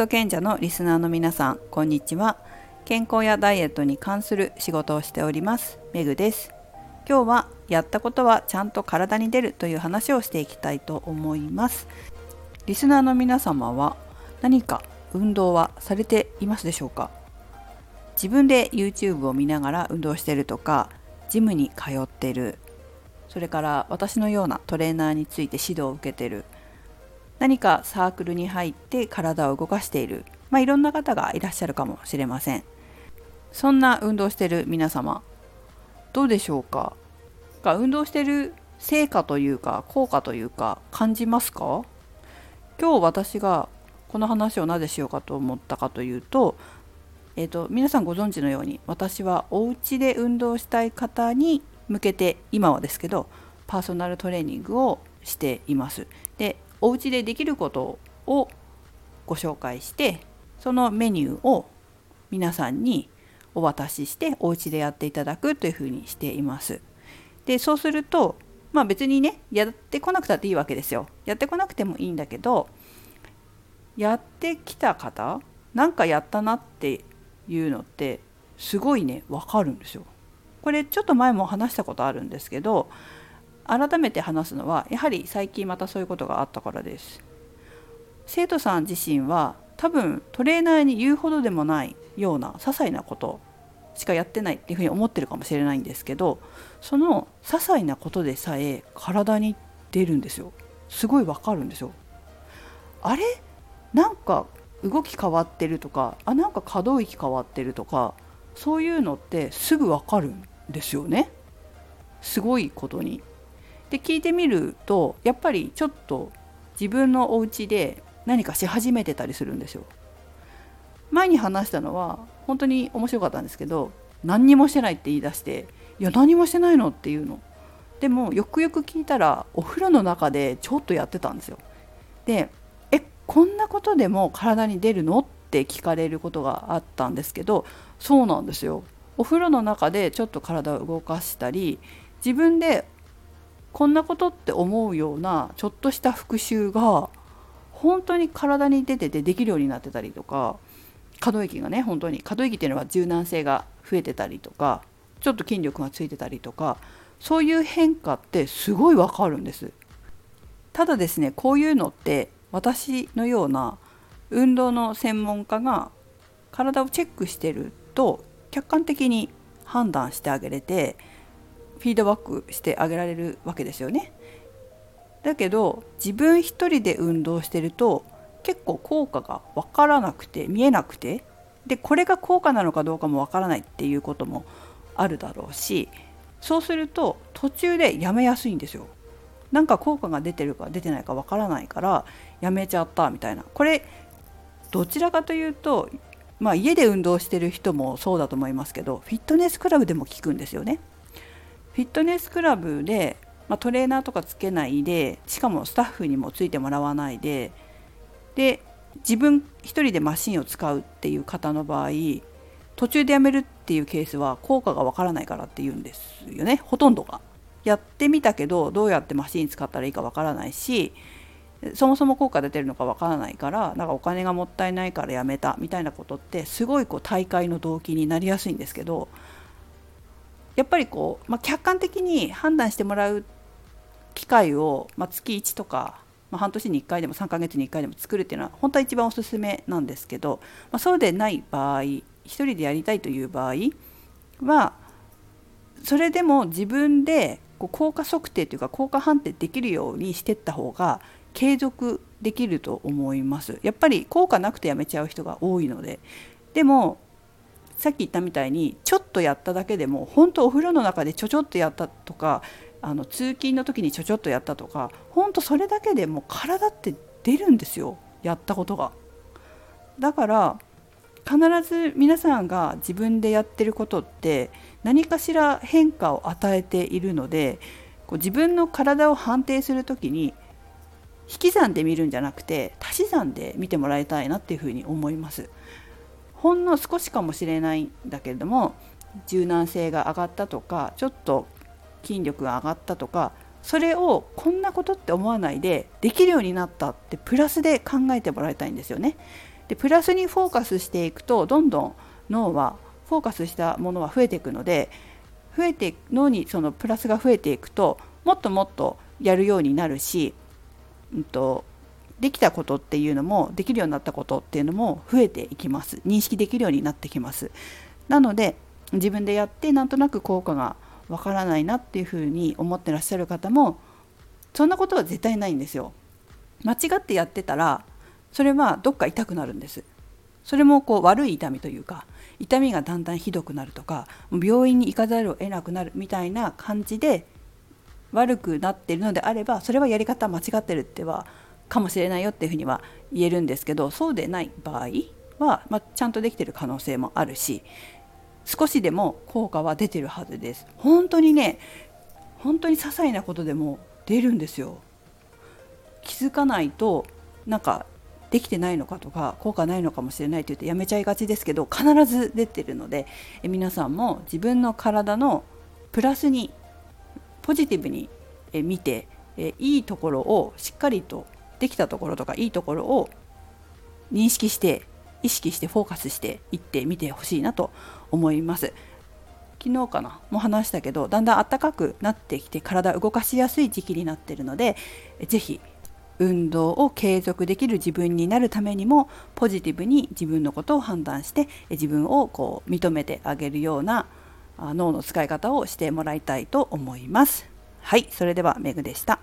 ト賢者のリスナーの皆さんこんにちは。健康やダイエットに関する仕事をしておりますメグです。今日はやったことはちゃんと体に出るという話をしていきたいと思います。リスナーの皆様は何か運動はされていますでしょうか？自分で YouTube を見ながら運動してるとかジムに通ってるそれから私のようなトレーナーについて指導を受けてる何かサークルに入って体を動かしている、まあ、いろんな方がいらっしゃるかもしれません。そんな運動してる皆様どうでしょうか？運動してる成果というか効果というか感じますか？今日私がこの話をなぜしようかと思ったかというと,、えーと、皆さんご存知のように私はお家で運動したい方に向けて今はですけどパーソナルトレーニングをしています。でお家でできることをご紹介してそのメニューを皆さんにお渡ししてお家でやっていただくというふうにしています。でそうするとまあ別にねやってこなくたっていいわけですよ。やってこなくてもいいんだけどやってきた方なんかやったなっていうのってすごいね分かるんですよ。これちょっと前も話したことあるんですけど改めて話すのはやはり最近またそういうことがあったからです。生徒さん自身は多分トレーナーに言うほどでもないような些細なことしかやってないっていうふうに思ってるかもしれないんですけどその些細なことでさえ体に出るんですよ。すごいわかるんですよ。あれ？なんか動き変わってるとかあなんか可動域変わってるとかそういうのってすぐわかるんですよね。すごいことに。で聞いてみるとやっぱりちょっと自分のお家で何かし始めてたりするんですよ。前に話したのは本当に面白かったんですけど何にもしてないって言い出していや何もしてないのっていうの。でもよくよく聞いたらお風呂の中でちょっとやってたんですよ。でえこんなことでも体に出るのって聞かれることがあったんですけどそうなんですよ。お風呂の中でちょっと体を動かしたり自分でこんなことって思うようなちょっとした復習が本当に体に出ててできるようになってたりとか可動域がね本当に。可動域っていうのは柔軟性が増えてたりとかちょっと筋力がついてたりとかそういう変化ってすごいわかるんです。ただですねこういうのって私のような運動の専門家が体をチェックしてると客観的に判断してあげれてフィードバックしてあげられるわけですよね。だけど自分一人で運動してると結構効果が分からなくて見えなくてでこれが効果なのかどうかも分からないっていうこともあるだろうしそうすると途中でやめやすいんですよ。なんか効果が出てるか出てないか分からないからやめちゃったみたいなこれどちらかというとまあ家で運動してる人もそうだと思いますけどフィットネスクラブでも効くんですよね。フィットネスクラブで、まあ、トレーナーとかつけないでしかもスタッフにもついてもらわないでで自分一人でマシンを使うっていう方の場合途中でやめるっていうケースは効果がわからないからっていうんですよねほとんどが。やってみたけどどうやってマシン使ったらいいかわからないしそもそも効果出てるのかわからないからなんかお金がもったいないからやめたみたいなことってすごいこう大会の動機になりやすいんですけどやっぱりこう、まあ、客観的に判断してもらう機会を、まあ、月1とか、まあ、半年に1回でも3ヶ月に1回でも作るっていうのは本当は一番おすすめなんですけど、ま、そうでない場合1人でやりたいという場合はそれでも自分でこう効果測定というか効果判定できるようにしていった方が継続できると思います。やっぱり効果なくてやめちゃう人が多いのででもさっき言ったみたいにちょっとやっただけでも本当お風呂の中でちょちょっとやったとかあの通勤の時にちょちょっとやったとか本当それだけでも体って出るんですよやったことが。だから必ず皆さんが自分でやってることって何かしら変化を与えているのでこう自分の体を判定する時に引き算で見るんじゃなくて足し算で見てもらいたいなっていうふうに思います。ほんの少しかもしれないんだけれども柔軟性が上がったとかちょっと筋力が上がったとかそれをこんなことって思わないでできるようになったってプラスで考えてもらいたいんですよね。でプラスにフォーカスしていくとどんどん脳はフォーカスしたものは増えていくので増えて脳にそのプラスが増えていくともっともっとやるようになるし、うんと、できたことっていうのもできるようになったことっていうのも増えていきます。認識できるようになってきます。なので自分でやってなんとなく効果がわからないなっていうふうに思ってらっしゃる方もそんなことは絶対ないんですよ。間違ってやってたらそれはどっか痛くなるんです。それもこう悪い痛みというか痛みがだんだんひどくなるとか病院に行かざるを得なくなるみたいな感じで悪くなっているのであればそれはやり方間違ってるってはかもしれないよっていうふうには言えるんですけどそうでない場合は、まあ、ちゃんとできてる可能性もあるし少しでも効果は出てるはずです。本当にね本当に些細なことでも出るんですよ。気づかないとなんかできてないのかとか効果ないのかもしれないと言ってやめちゃいがちですけど必ず出てるのでえ皆さんも自分の体のプラスにポジティブに見ていいところをしっかりとできたところとかいいところを認識して意識してフォーカスしていってみてほしいなと思います。昨日かな？も話したけどだんだん暖かくなってきて体動かしやすい時期になってるので是非運動を継続できる自分になるためにもポジティブに自分のことを判断して自分をこう認めてあげるような脳の使い方をしてもらいたいと思います。はい、それではメグでした。